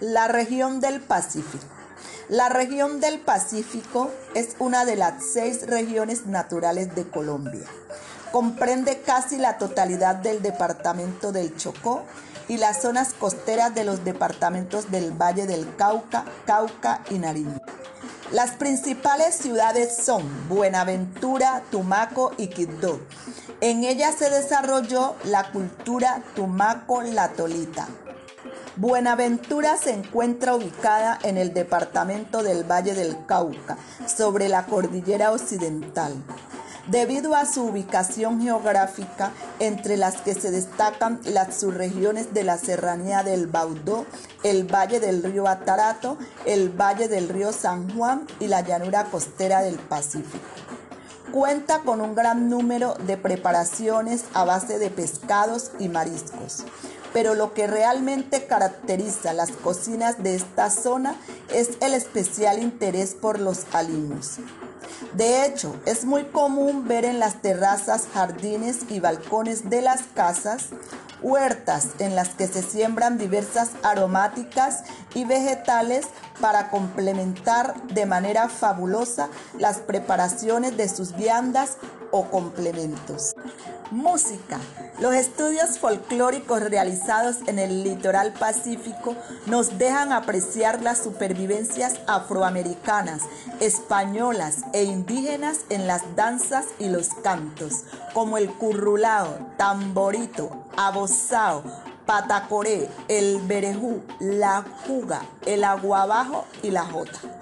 La región del Pacífico. La región del Pacífico es una de las seis regiones naturales de Colombia. Comprende casi la totalidad del departamento del Chocó y las zonas costeras de los departamentos del Valle del Cauca, Cauca y Nariño. Las principales ciudades son Buenaventura, Tumaco y Quibdó. En ella se desarrolló la cultura tumaco-latolita. Buenaventura se encuentra ubicada en el departamento del Valle del Cauca, sobre la cordillera occidental. Debido a su ubicación geográfica, entre las que se destacan las subregiones de la serranía del Baudó, el valle del río Atarato, el valle del río San Juan y la llanura costera del Pacífico. Cuenta con un gran número de preparaciones a base de pescados y mariscos pero lo que realmente caracteriza las cocinas de esta zona es el especial interés por los aliños. De hecho, es muy común ver en las terrazas, jardines y balcones de las casas huertas en las que se siembran diversas aromáticas y vegetales para complementar de manera fabulosa las preparaciones de sus viandas o complementos. Música. Los estudios folclóricos realizados en el litoral pacífico nos dejan apreciar las supervivencias afroamericanas, españolas e indígenas en las danzas y los cantos, como el currulao, tamborito, abosao, patacoré, el berejú, la juga, el aguabajo y la jota.